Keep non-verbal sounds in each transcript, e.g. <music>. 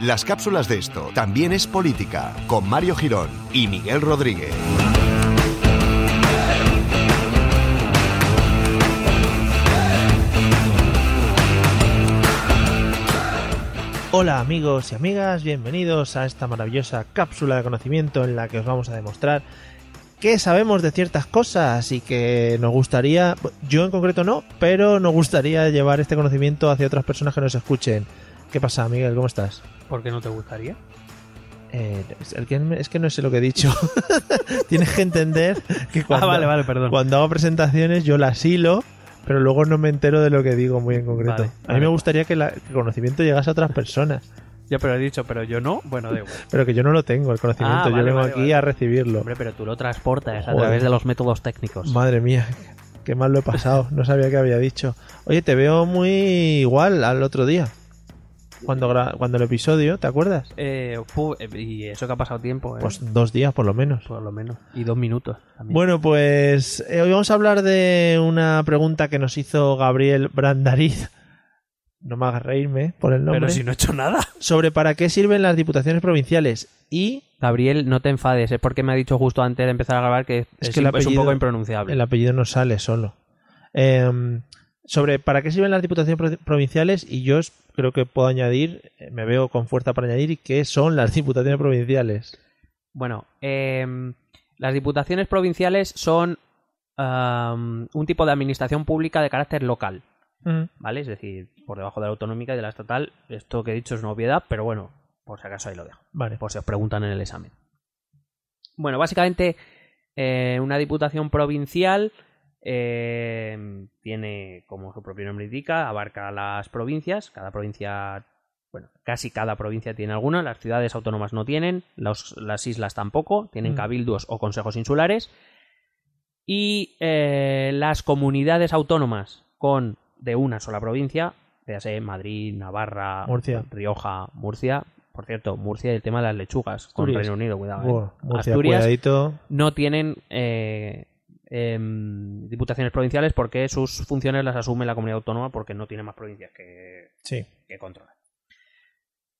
Las cápsulas de esto también es política con Mario Girón y Miguel Rodríguez. Hola amigos y amigas, bienvenidos a esta maravillosa cápsula de conocimiento en la que os vamos a demostrar que sabemos de ciertas cosas y que nos gustaría, yo en concreto no, pero nos gustaría llevar este conocimiento hacia otras personas que nos escuchen. ¿Qué pasa, Miguel? ¿Cómo estás? ¿Por qué no te gustaría? Eh, es que no sé lo que he dicho. <laughs> Tienes que entender que cuando, Ah, vale, vale, perdón. cuando hago presentaciones yo las hilo, pero luego no me entero de lo que digo muy en concreto. Vale, a mí me gustaría que, la- que el conocimiento llegase a otras personas, Ya, pero he dicho, pero yo no. Bueno, da igual. <laughs> pero que yo no lo tengo, el conocimiento. Ah, yo vengo vale, aquí vale. a recibirlo. Hombre, pero tú lo transportas a través de los métodos técnicos. Madre mía, qué mal lo he pasado. No sabía que había dicho. Oye, te veo muy igual al otro día. Cuando, cuando el episodio, ¿te acuerdas? Eh, eh, y eso que ha pasado tiempo, eh, Pues dos días por lo menos. por lo menos. Y dos minutos también. Bueno, pues eh, hoy vamos a hablar de una pregunta que nos hizo Gabriel Brandariz. No me hagas reírme por el nombre. pero si no he hecho nada. Sobre para qué sirven las diputaciones provinciales. Y Gabriel, no te enfades, es porque me ha dicho justo antes de empezar a grabar que es, que el es un apellido- poco impronunciable. el apellido no sale solo. Em, sobre para qué sirven las diputaciones pro- provinciales. Y yo creo que puedo añadir, eh, me veo con fuerza para añadir, qué son las diputaciones provinciales. Bueno, em, las diputaciones provinciales son un tipo de administración pública de carácter local. Mm, ¿vale? Es decir, por debajo de la autonómica y de la estatal. Esto que he dicho es una obviedad, pero bueno, por si acaso ahí lo dejo. Vale. Por si os preguntan en el examen. Bueno, básicamente, eh, una diputación provincial eh, tiene, como su propio nombre indica, abarca las provincias. Cada provincia, bueno, casi cada provincia tiene alguna. Las ciudades autónomas no tienen, los- las islas tampoco, tienen Mm. cabildos o consejos insulares. Y eh, las comunidades autónomas con de una sola provincia, ya sé, Madrid, Navarra, Murcia. Rioja, Murcia. Por cierto, Murcia y el tema de las lechugas con Asturias. Reino Unido, cuidado. ¿eh? Murcia, Asturias cuidadito. no tienen eh, em, diputaciones provinciales porque sus funciones las asume la comunidad autónoma porque no tiene más provincias que, Sí. que controlar.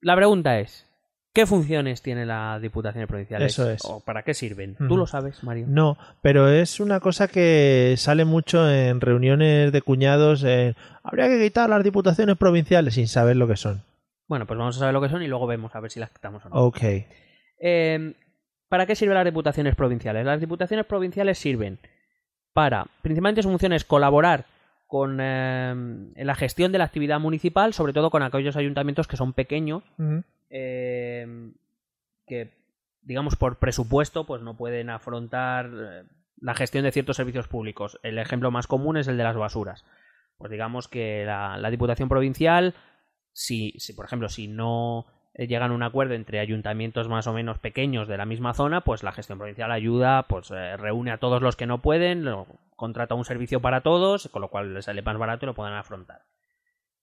La pregunta es, ¿qué funciones tienen las diputaciones provinciales? Eso es. ¿O para qué sirven? ¿Tú lo sabes, Mario? No, pero es una cosa que sale mucho en reuniones de cuñados. en, Habría que quitar las diputaciones provinciales sin saber lo que son. Bueno, pues vamos a saber lo que son y luego vemos a ver si las quitamos o no. Ok. Eh, ¿Para qué sirven las diputaciones provinciales? Las diputaciones provinciales sirven para, principalmente su función es colaborar con eh, en la gestión de la actividad municipal, sobre todo con aquellos ayuntamientos que son pequeños. Eh, que, digamos, por presupuesto, pues no pueden afrontar eh, la gestión de ciertos servicios públicos. El ejemplo más común es el de las basuras. Pues digamos que la, Diputación Provincial, si, si, por ejemplo, si no eh, llegan a un acuerdo entre ayuntamientos más o menos pequeños de la misma zona, pues la gestión provincial ayuda, pues eh, reúne a todos los que no pueden, contrata un servicio para todos, con lo cual les sale más barato y lo pueden afrontar.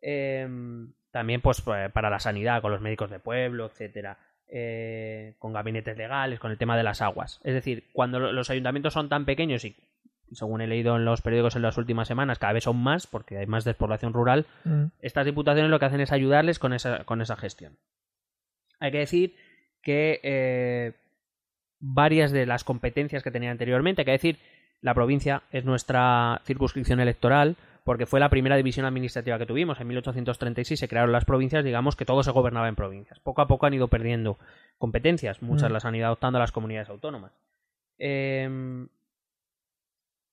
Em, también, pues, eh, para la sanidad, con los médicos de pueblo, etcétera. Eh, con gabinetes legales, con el tema de las aguas. Es decir, cuando lo- los ayuntamientos son tan pequeños y, según he leído en los periódicos en las últimas semanas, cada vez son más, porque hay más despoblación rural, Mm. estas diputaciones lo que hacen es ayudarles con esa, con esa gestión. Hay que decir que eh, varias de las competencias que tenía anteriormente, hay que decir, la provincia es nuestra circunscripción electoral, porque fue la primera división administrativa que tuvimos. En 1836 se crearon las provincias, digamos que todo se gobernaba en provincias. Poco a poco han ido perdiendo competencias, muchas Mm. las han ido adoptando las comunidades autónomas. Em,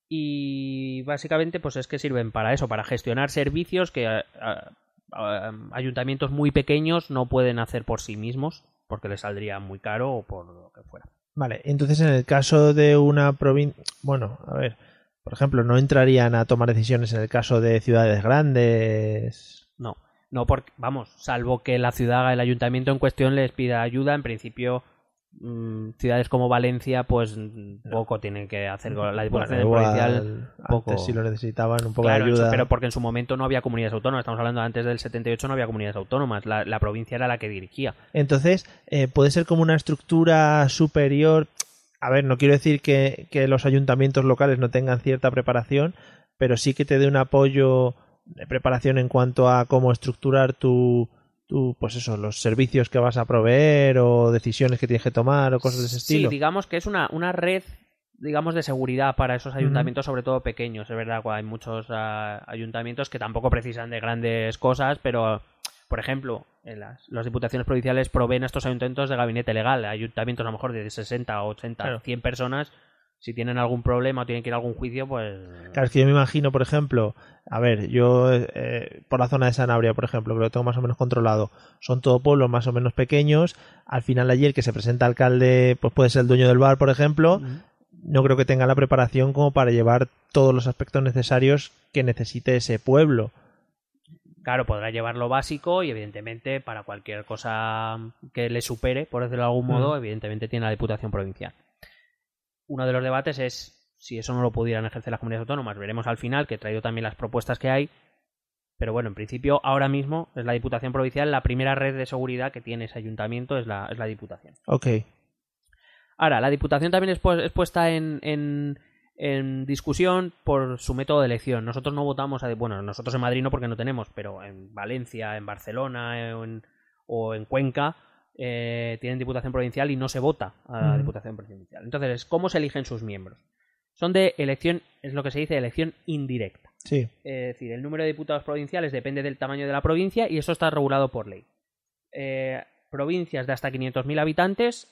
y básicamente pues es que sirven para eso, para gestionar servicios que a- a- a- ayuntamientos muy pequeños no pueden hacer por sí mismos porque les saldría muy caro o por lo que fuera. Vale, entonces en el caso de una provincia, bueno, a ver, por ejemplo, no entrarían a tomar decisiones en el caso de ciudades grandes. No, no, porque, vamos, salvo que la ciudad, el ayuntamiento en cuestión les pida ayuda, en principio ciudades como Valencia, pues poco tienen que hacer. La Diputación Bueno, Provincial, poco. Antes si lo necesitaban, un poco Claro, de ayuda. pero porque en su momento no había comunidades autónomas. Estamos hablando antes del 78, no había comunidades autónomas. La, la provincia era la que dirigía. Entonces, eh, puede ser como una estructura superior. A ver, no quiero decir que, que los ayuntamientos locales no tengan cierta preparación, pero sí que te dé un apoyo de preparación en cuanto a cómo estructurar tu, tu, pues eso, los servicios que vas a proveer o decisiones que tienes que tomar o cosas de ese estilo. Sí, digamos que es una, una red digamos de seguridad para esos ayuntamientos sobre todo pequeños es verdad hay muchos ah, ayuntamientos que tampoco precisan de grandes cosas pero por ejemplo en las, las diputaciones provinciales proveen a estos ayuntamientos de gabinete legal ayuntamientos a lo mejor de 60 80 Claro. 100 personas si tienen algún problema o tienen que ir a algún juicio pues Claro, es que yo me imagino, por ejemplo, a ver, yo eh, por la zona de Sanabria, por ejemplo, que lo tengo más o menos controlado, son todo pueblos más o menos pequeños. Al final, allí el que se presenta alcalde, pues puede ser el dueño del bar, por ejemplo. No creo que tenga la preparación como para llevar todos los aspectos necesarios que necesite ese pueblo. Claro, podrá llevar lo básico y evidentemente para cualquier cosa que le supere, por decirlo de algún modo, Mm. evidentemente tiene la Diputación Provincial. Uno de los debates es si eso no lo pudieran ejercer las comunidades autónomas. Veremos al final, que he traído también las propuestas que hay. Pero bueno, en principio, ahora mismo es la Diputación Provincial, la primera red de seguridad que tiene ese ayuntamiento es la, es la Diputación. Ok. Ahora, la Diputación también es, pu- es puesta en, en- en discusión por su método de elección. Nosotros no votamos, a, bueno, nosotros en Madrid no porque no tenemos, pero en Valencia, en Barcelona en, o en Cuenca eh, tienen Diputación Provincial y no se vota a la. Diputación Provincial. Entonces, ¿cómo se eligen sus miembros? Son de elección, es lo que se dice elección indirecta. Sí. Es decir, el número de diputados provinciales depende del tamaño de la provincia y eso está regulado por ley. Eh, provincias de hasta 500.000 habitantes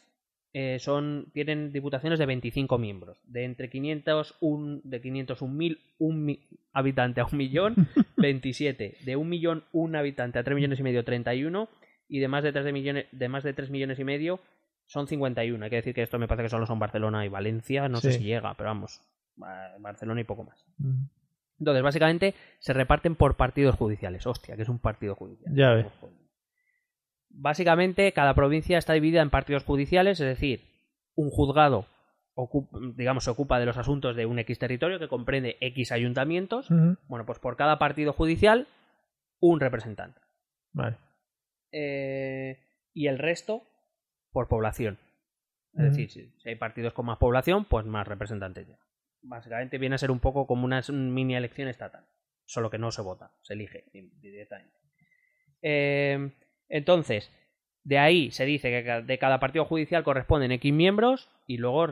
eh, son, tienen diputaciones de 25 miembros. De entre 500, un, de 501.000 un habitante a un millón, <laughs> 27. De un millón, un habitante a 3 millones y medio, 31. Y de más de 3, de millones, de más de 3 millones y medio son 51. Hay que decir que esto me parece que solo son Barcelona y Valencia. No sé si llega, pero vamos. Barcelona y poco más. Entonces, básicamente, se reparten por partidos judiciales. Hostia, que es un partido judicial. Ya ves. Básicamente, cada provincia está dividida en partidos judiciales, es decir, un juzgado, digamos, se ocupa de los asuntos de un X territorio que comprende X ayuntamientos. Bueno, pues por cada partido judicial, un representante. Vale. Eh, y el resto, por población. Es decir, si, hay partidos con más población, pues más representantes ya. Básicamente viene a ser un poco como una mini elección estatal. Solo que no se vota, se elige directamente. Eh, entonces, de ahí se dice que de cada partido judicial corresponden X miembros y luego,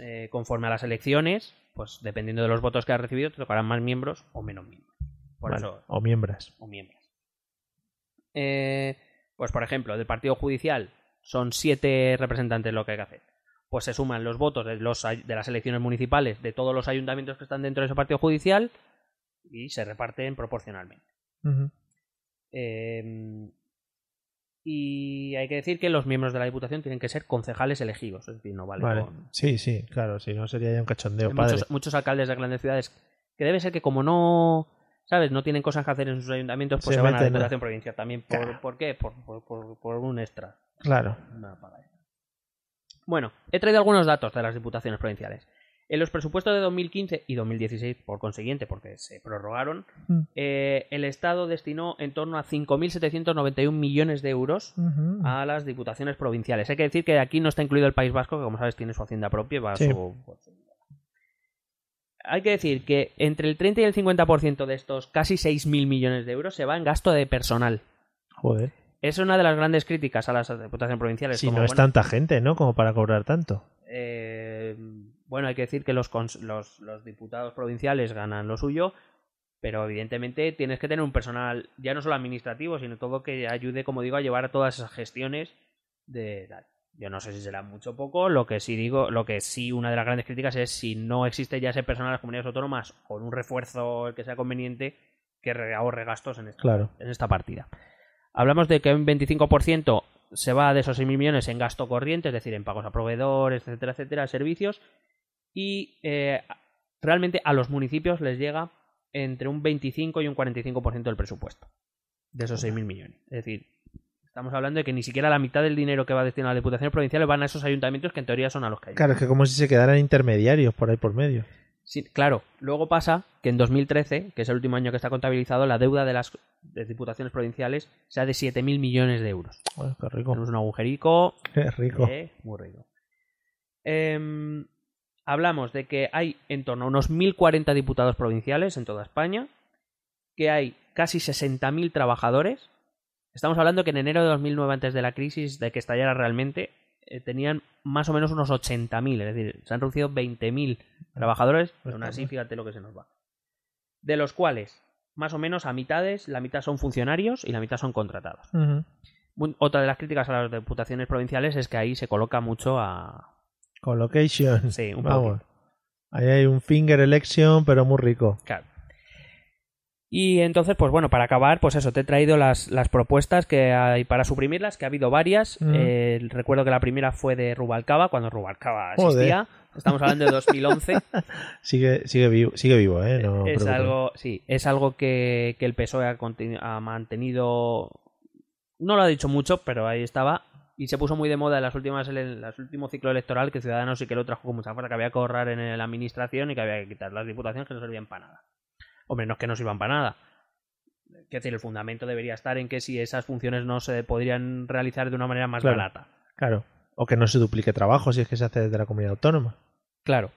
eh, conforme a las elecciones, pues dependiendo de los votos que ha recibido, te tocarán más miembros o menos miembros. Por Vale. eso, O miembros. o miembros. Eh, pues por ejemplo, del partido judicial son siete representantes lo que hay que hacer. Pues se suman los votos de, los, de las elecciones municipales de todos los ayuntamientos que están dentro de ese partido judicial y se reparten proporcionalmente. Eh, y hay que decir que los miembros de la Diputación tienen que ser concejales elegidos, es decir, no vale, Vale. con- Sí, sí, claro, si no sería ya un cachondeo, hay padre. muchos, muchos alcaldes de grandes ciudades que debe ser que como no sabes no tienen cosas que hacer en sus ayuntamientos pues Se se, van a la diputación provincial también por, Claro. ¿por qué? Por, por- por- por un extra Claro. bueno he traído algunos datos de las diputaciones provinciales en los presupuestos de 2015 y 2016 por consiguiente porque se prorrogaron Mm. eh, el estado destinó en torno a 5.791 millones de euros a las diputaciones provinciales. Hay que decir que aquí no está incluido el País Vasco, que como sabes tiene su hacienda propia y va a Sí. su- su- Hay que decir que entre el 30 y el 50% de estos casi 6.000 millones de euros se va en gasto de personal. Joder. Es una de las grandes críticas a las diputaciones provinciales. Si como, no es bueno, tanta gente, ¿no? Como para cobrar tanto. eh, bueno, hay que decir que los, los, los diputados provinciales ganan lo suyo, pero evidentemente tienes que tener un personal ya no solo administrativo, sino todo que ayude, como digo, a llevar a todas esas gestiones de tal. Yo no sé si será mucho o poco, lo que sí digo, lo que sí una de las grandes críticas es si no existe ya ese personal en las comunidades autónomas con un refuerzo el que sea conveniente que re- ahorre gastos en esta Claro. en esta partida. Hablamos de que un 25% se va de esos 6.000 millones en gasto corriente, es decir, en pagos a proveedores, etcétera, etcétera, servicios, y eh, realmente a los municipios les llega entre un 25 y un 45% del presupuesto de esos 6.000 millones. Es decir, estamos hablando de que ni siquiera la mitad del dinero que va destinado a las diputaciones provinciales van a esos ayuntamientos que en teoría son a los que hay. Claro, es que como si se quedaran intermediarios por ahí por medio. Sí, claro, luego pasa que en 2013, que es el último año que está contabilizado, la deuda de las de diputaciones provinciales sea de 7.000 millones de euros. Bueno, qué rico. Tenemos un agujerico <laughs> Qué rico. eh, muy rico. Em, hablamos de que hay en torno a unos 1.040 diputados provinciales en toda España, que hay casi 60.000 trabajadores. Estamos hablando que en enero de 2009, antes de la crisis, de que estallara realmente, eh, tenían más o menos unos 80.000, es decir, se han reducido 20.000 trabajadores, Pues aún así fíjate lo que se nos va. De los cuales, más o menos a mitades, la mitad son funcionarios y la mitad son contratados. Otra de las críticas a las diputaciones provinciales es que ahí se coloca mucho a... Collocation. Sí, un poquito. Ahí hay un finger election, pero muy rico. Claro. Y entonces, pues bueno, para acabar, pues eso, te he traído las, las propuestas que hay para suprimirlas, que ha habido varias. Mm. Eh, recuerdo que la primera fue de Rubalcaba, cuando Rubalcaba Joder. existía. Estamos hablando de 2011. <laughs> Sigue, sigue vivo, sigue vivo, ¿eh? No es algo, sí, es algo que, que el PSOE ha, mantenido. No lo ha dicho mucho, pero ahí estaba. Y se puso muy de moda en las últimas en el último ciclo electoral que Ciudadanos sí que lo trajo con mucha fuerza, que había que ahorrar en la administración y que había que quitar las diputaciones que no servían para nada. Hombre, no es que no sirvan para nada. Quiero decir, el fundamento debería estar en que si esas funciones no se podrían realizar de una manera más Claro. barata. Claro. O que no se duplique trabajo si es que se hace desde la comunidad autónoma. Claro.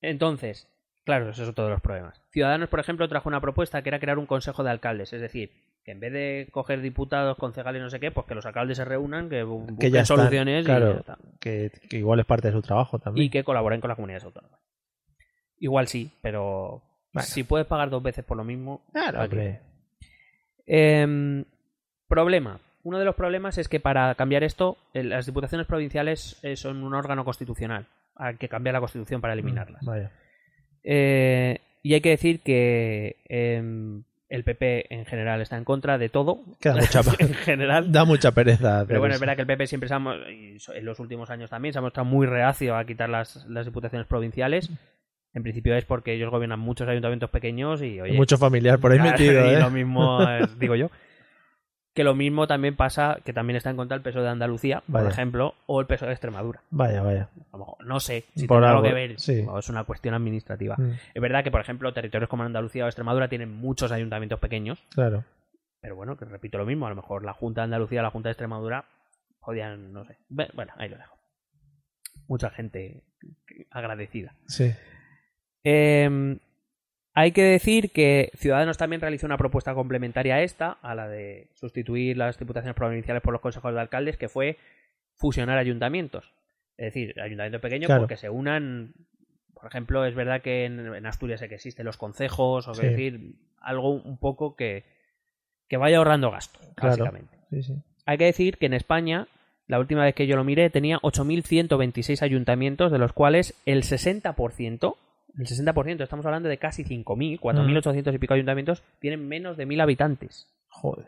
Entonces, claro, ese es otro de los problemas. Ciudadanos, por ejemplo, trajo una propuesta que era crear un consejo de alcaldes, es decir, que en vez de coger diputados, concejales, no sé qué, pues que los alcaldes se reúnan, que bu- busquen Que ya están, soluciones y claro. ya está. Que, que igual es parte de su trabajo también. y que colaboren con las comunidades autónomas. Igual sí, pero Bueno. si puedes pagar dos veces por lo mismo. Claro, hombre. Em, problema. Uno de los problemas es que para cambiar esto, las diputaciones provinciales eh, son un órgano constitucional. Hay que cambiar la constitución para eliminarlas. Vaya. Eh, y hay que decir que em, el PP en general está en contra de todo. Queda mucha- <laughs> en general. Da mucha pereza. Pero bueno, es verdad que el PP siempre se ha, y en los últimos años también se ha mostrado muy reacio a quitar las, las diputaciones provinciales. En principio es porque ellos gobiernan muchos ayuntamientos pequeños y, oye, mucho familiar por ahí Claro, metido, <laughs> y ¿eh? lo mismo digo yo. Que lo mismo también pasa, que también está en contra el PSOE de Andalucía, por Vaya. ejemplo, o el PSOE de Extremadura. Vaya, vaya. No sé si Por tiene algo que ver, sí. o es una cuestión administrativa. Mm, Es verdad que, por ejemplo, territorios como Andalucía o Extremadura tienen muchos ayuntamientos pequeños, Claro. pero bueno, que repito lo mismo, a lo mejor la Junta de Andalucía o la Junta de Extremadura podían, no sé. Bueno, ahí lo dejo. Mucha gente agradecida. Sí. Eh, hay que decir que Ciudadanos también realizó una propuesta complementaria a esta, a la de sustituir las diputaciones provinciales por los consejos de alcaldes, que fue fusionar ayuntamientos. Es decir, ayuntamientos pequeños Claro. porque se unan. Por ejemplo, es verdad que en, Asturias sé que existen los concejos, o que Sí. decir, algo un poco que, que vaya ahorrando gasto, Claro. básicamente. Sí, sí. Hay que decir que en España, la última vez que yo lo miré, tenía 8.126 ayuntamientos, de los cuales el 60%, el 60%, estamos hablando de casi 5.000, 4.800 y pico ayuntamientos, tienen menos de 1.000 habitantes. Joder.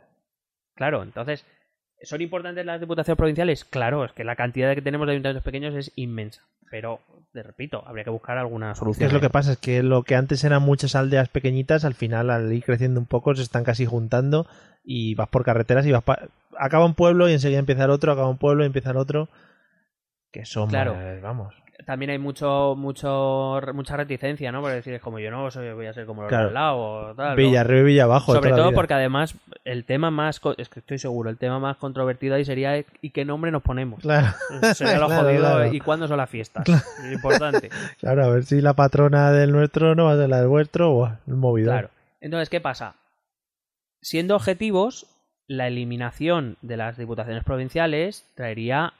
Claro, entonces, ¿son importantes las diputaciones provinciales? Claro, es que la cantidad que tenemos de ayuntamientos pequeños es inmensa. Pero, te repito, habría que buscar alguna ¿Qué solución. es lo que pasa? Es que lo que antes eran muchas aldeas pequeñitas, al final, al ir creciendo un poco, se están casi juntando y vas por carreteras y vas pa- acaba un pueblo y enseguida empieza el otro, acaba un pueblo y empieza el otro. Que son, Claro. vamos. También hay mucho, mucho, mucha reticencia, ¿no? Por decir, es como yo no soy, voy a ser como los Claro. de al lado o. Villa arriba y Villa abajo. Sobre todo porque además el tema más, es que estoy seguro, el tema más controvertido ahí sería ¿y qué nombre nos ponemos? Claro, <laughs> Sería lo <laughs> Claro, jodido claro. y cuándo son las fiestas. Es importante. <laughs> claro, a ver si la patrona del nuestro no va a ser la del vuestro. Buah, el movido. Claro. Entonces, ¿qué pasa? Siendo objetivos, la eliminación de las diputaciones provinciales traería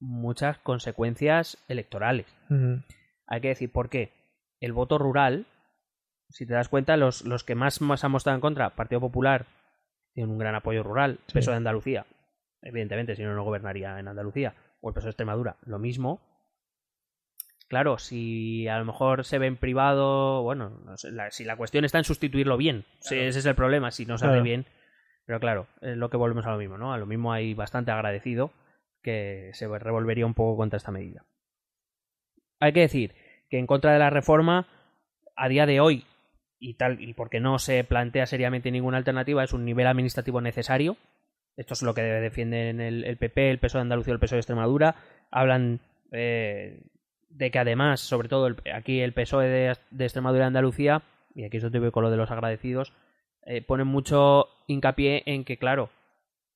muchas consecuencias electorales. Hay que decir por qué. El voto rural, si te das cuenta, los, los que más, más han mostrado en contra, Partido Popular, tienen un gran apoyo rural, Sí. peso de Andalucía, evidentemente, si no, no gobernaría en Andalucía, o el peso de Extremadura, lo mismo. Claro, si a lo mejor se ve en privado, bueno, no sé, la- si la cuestión está en sustituirlo bien, sí, ese es el problema, si no se hace Claro. bien. Pero claro, es lo que volvemos a lo mismo, ¿no? A lo mismo hay bastante agradecido que se revolvería un poco contra esta medida. Hay que decir que en contra de la reforma, a día de hoy, y tal, y porque no se plantea seriamente ninguna alternativa, es un nivel administrativo necesario. Esto es lo que defienden el, el PP, el PSOE de Andalucía, el PSOE de Extremadura. Hablan eh, de que además, sobre todo aquí el PSOE de, de Extremadura y Andalucía, y aquí eso te veo con lo de los agradecidos, eh, ponen mucho hincapié en que, claro,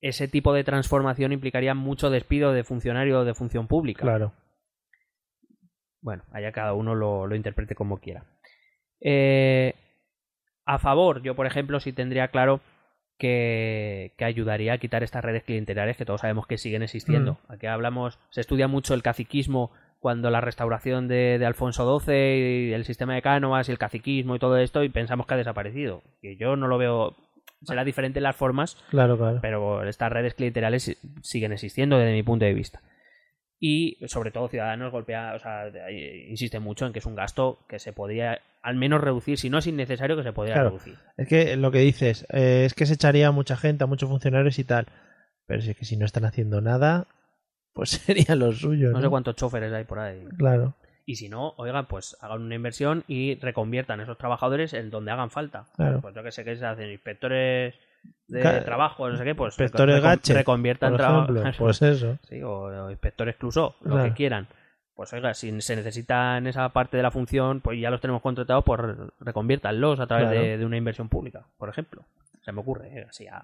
ese tipo de transformación implicaría mucho despido de funcionario de función pública. Claro. Bueno, allá cada uno lo, lo interprete como quiera. Eh, a favor, yo por ejemplo sí tendría claro que, que ayudaría a quitar estas redes clientelares que todos sabemos que siguen existiendo. Aquí hablamos, se estudia mucho el caciquismo cuando la restauración de, de Alfonso XII y el sistema de Cánovas y el caciquismo y todo esto y pensamos que ha desaparecido. Que yo no lo veo, será diferente en las formas, Claro, claro. pero estas redes clientelares siguen existiendo desde mi punto de vista. Y sobre todo Ciudadanos golpea, o sea, insiste mucho en que es un gasto que se podría al menos reducir, si no es innecesario que se podría Claro. reducir. Es que lo que dices, eh, es que se echaría a mucha gente, a muchos funcionarios y tal. Pero si es que si no están haciendo nada, pues <laughs> sería lo suyo. No No, sé cuántos choferes hay por ahí. Claro, Y si no, oigan, pues hagan una inversión y reconviertan esos trabajadores en donde hagan falta. Claro. Pues yo que sé que se hacen inspectores de trabajo, no sé qué, pues inspectores recon- gache, reconviertan ejemplo. <laughs> Pues eso. Sí, o, o inspectores lo Claro. que quieran. Pues oiga, si se necesita en esa parte de la función, pues ya los tenemos contratados, pues re- reconviértanlos a través de, de una inversión pública, por ejemplo. Se me ocurre, eh, así, a,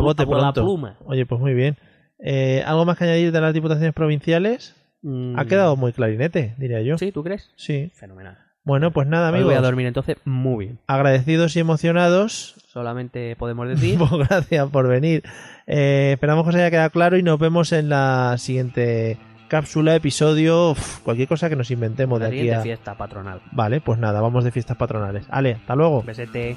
bote por la pluma. Oye, pues muy bien. Eh, ¿Algo más que añadir de las diputaciones provinciales? Mm, Ha quedado muy clarinete, diría yo. ¿Sí? ¿Tú crees? Sí. Fenomenal. Bueno, pues nada, Hoy amigos. voy a dormir entonces muy bien. Agradecidos y emocionados. Solamente podemos <laughs> decir... Gracias por venir. Eh, esperamos que os haya quedado claro y nos vemos en la siguiente cápsula, episodio, uf, cualquier cosa que nos inventemos de aquí a... fiesta patronal. Vale, pues nada, vamos de fiestas patronales. Ale, hasta luego. Besete.